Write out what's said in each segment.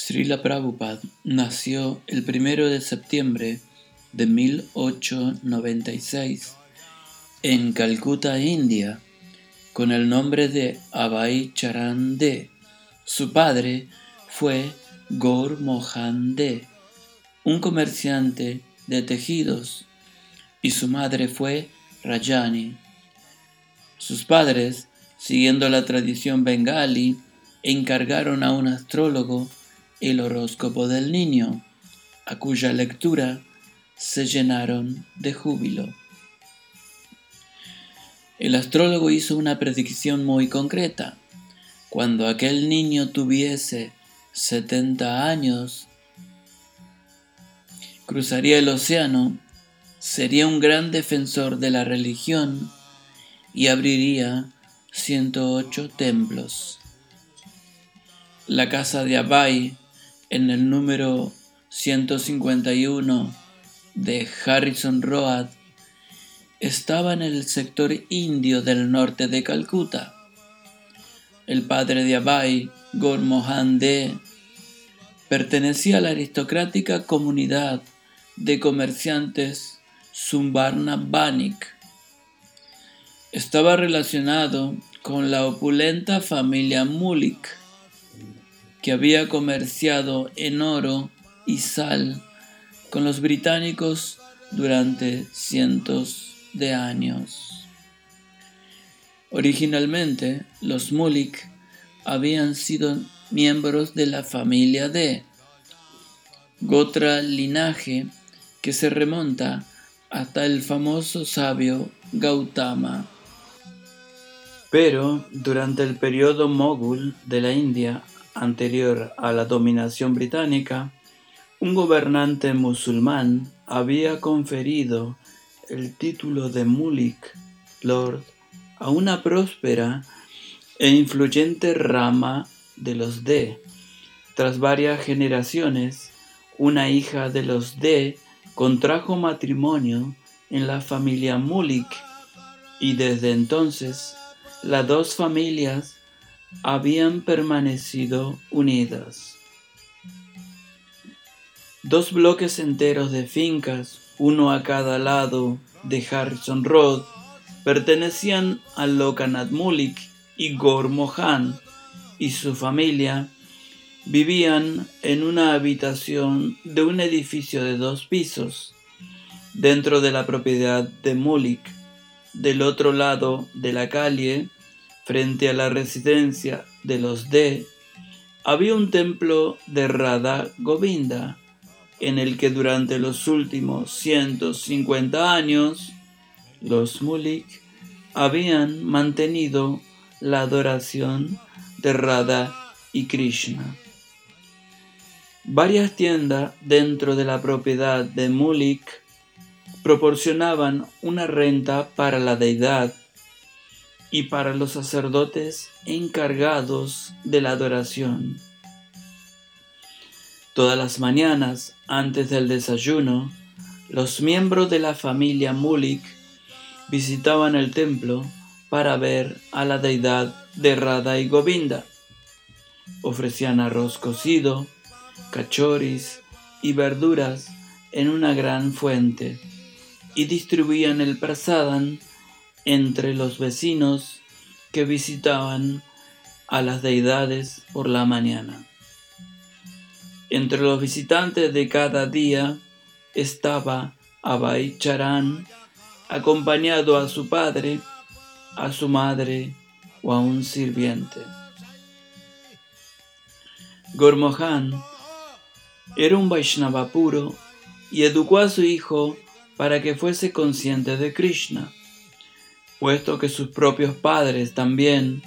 Srila Prabhupada nació el primero de septiembre de 1896 en Calcuta, India, con el nombre de Abhay Charan De. Su padre fue Gaur Mohan De, un comerciante de tejidos, y su madre fue Rajani. Sus padres, siguiendo la tradición bengali, encargaron a un astrólogo el horóscopo del niño, a cuya lectura se llenaron de júbilo. El astrólogo hizo una predicción muy concreta. Cuando aquel niño tuviese 70 años, cruzaría el océano, sería un gran defensor de la religión y abriría 108 templos. La casa de Abai en el número 151 de Harrison Road estaba en el sector indio del norte de Calcuta. El padre de Abai, Gormohan De, pertenecía a la aristocrática comunidad de comerciantes Sumbarna Banik. Estaba relacionado con la opulenta familia Mulik que había comerciado en oro y sal con los británicos durante cientos de años. Originalmente, los Mulik habían sido miembros de la familia de Gotra linaje que se remonta hasta el famoso sabio Gautama. Pero durante el periodo mogul de la India anterior a la dominación británica, un gobernante musulmán había conferido el título de Mulik Lord a una próspera e influyente rama de los D. Tras varias generaciones, una hija de los D contrajo matrimonio en la familia Mulik y desde entonces las dos familias habían permanecido unidas. Dos bloques enteros de fincas, uno a cada lado de Harrison Road, pertenecían a Lokanath Mulik y Gor Mohan y su familia vivían en una habitación de un edificio de dos pisos dentro de la propiedad de Mulik. Del otro lado de la calle Frente a la residencia de los D había un templo de Radha Govinda, en el que durante los últimos 150 años los Mulik habían mantenido la adoración de Radha y Krishna. Varias tiendas dentro de la propiedad de Mulik proporcionaban una renta para la deidad y para los sacerdotes encargados de la adoración. Todas las mañanas, antes del desayuno, los miembros de la familia Mulik visitaban el templo para ver a la deidad de Radha y Govinda. Ofrecían arroz cocido, cachoris y verduras en una gran fuente y distribuían el prasadam entre los vecinos que visitaban a las deidades por la mañana. Entre los visitantes de cada día estaba Abai Charan, acompañado a su padre, a su madre o a un sirviente. Gormohan era un Vaishnava puro y educó a su hijo para que fuese consciente de Krishna puesto que sus propios padres también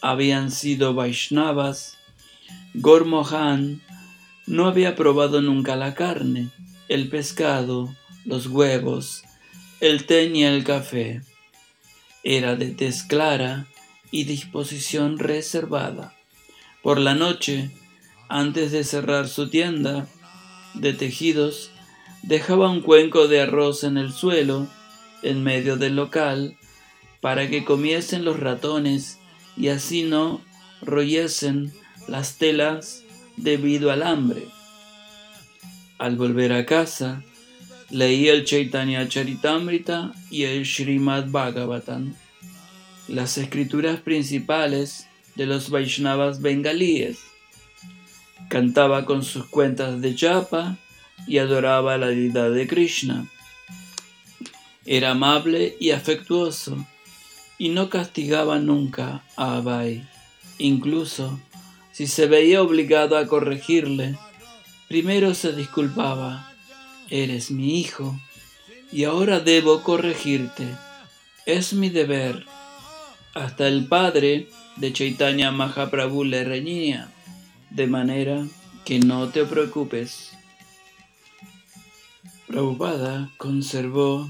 habían sido Vaishnavas, Gormohan no había probado nunca la carne, el pescado, los huevos, el té ni el café. Era de tez clara y disposición reservada. Por la noche, antes de cerrar su tienda de tejidos, dejaba un cuenco de arroz en el suelo, en medio del local, para que comiesen los ratones y así no royesen las telas debido al hambre. Al volver a casa, leía el Chaitanya Charitamrita y el Srimad Bhagavatam, las escrituras principales de los Vaishnavas bengalíes. Cantaba con sus cuentas de japa y adoraba la deidad de Krishna. Era amable y afectuoso y no castigaba nunca a Abai. Incluso si se veía obligado a corregirle, primero se disculpaba. Eres mi hijo y ahora debo corregirte. Es mi deber. Hasta el padre de Chaitanya Mahaprabhu le reñía, de manera que no te preocupes. Prabhupada conservó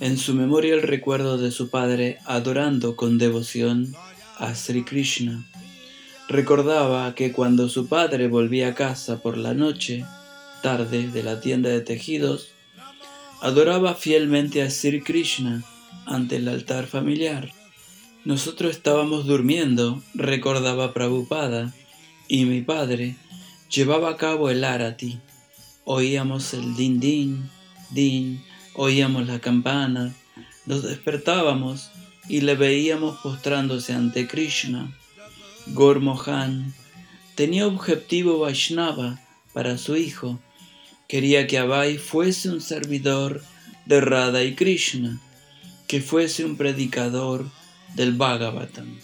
en su memoria el recuerdo de su padre adorando con devoción a Sri Krishna. Recordaba que cuando su padre volvía a casa por la noche, tarde, de la tienda de tejidos, adoraba fielmente a Sri Krishna ante el altar familiar. Nosotros estábamos durmiendo, recordaba Prabhupada, y mi padre llevaba a cabo el arati. Oíamos el din din, din, oíamos la campana, nos despertábamos y le veíamos postrándose ante Krishna. Gormohan tenía objetivo Vaishnava para su hijo. Quería que Abai fuese un servidor de Radha y Krishna, que fuese un predicador del Bhagavatam.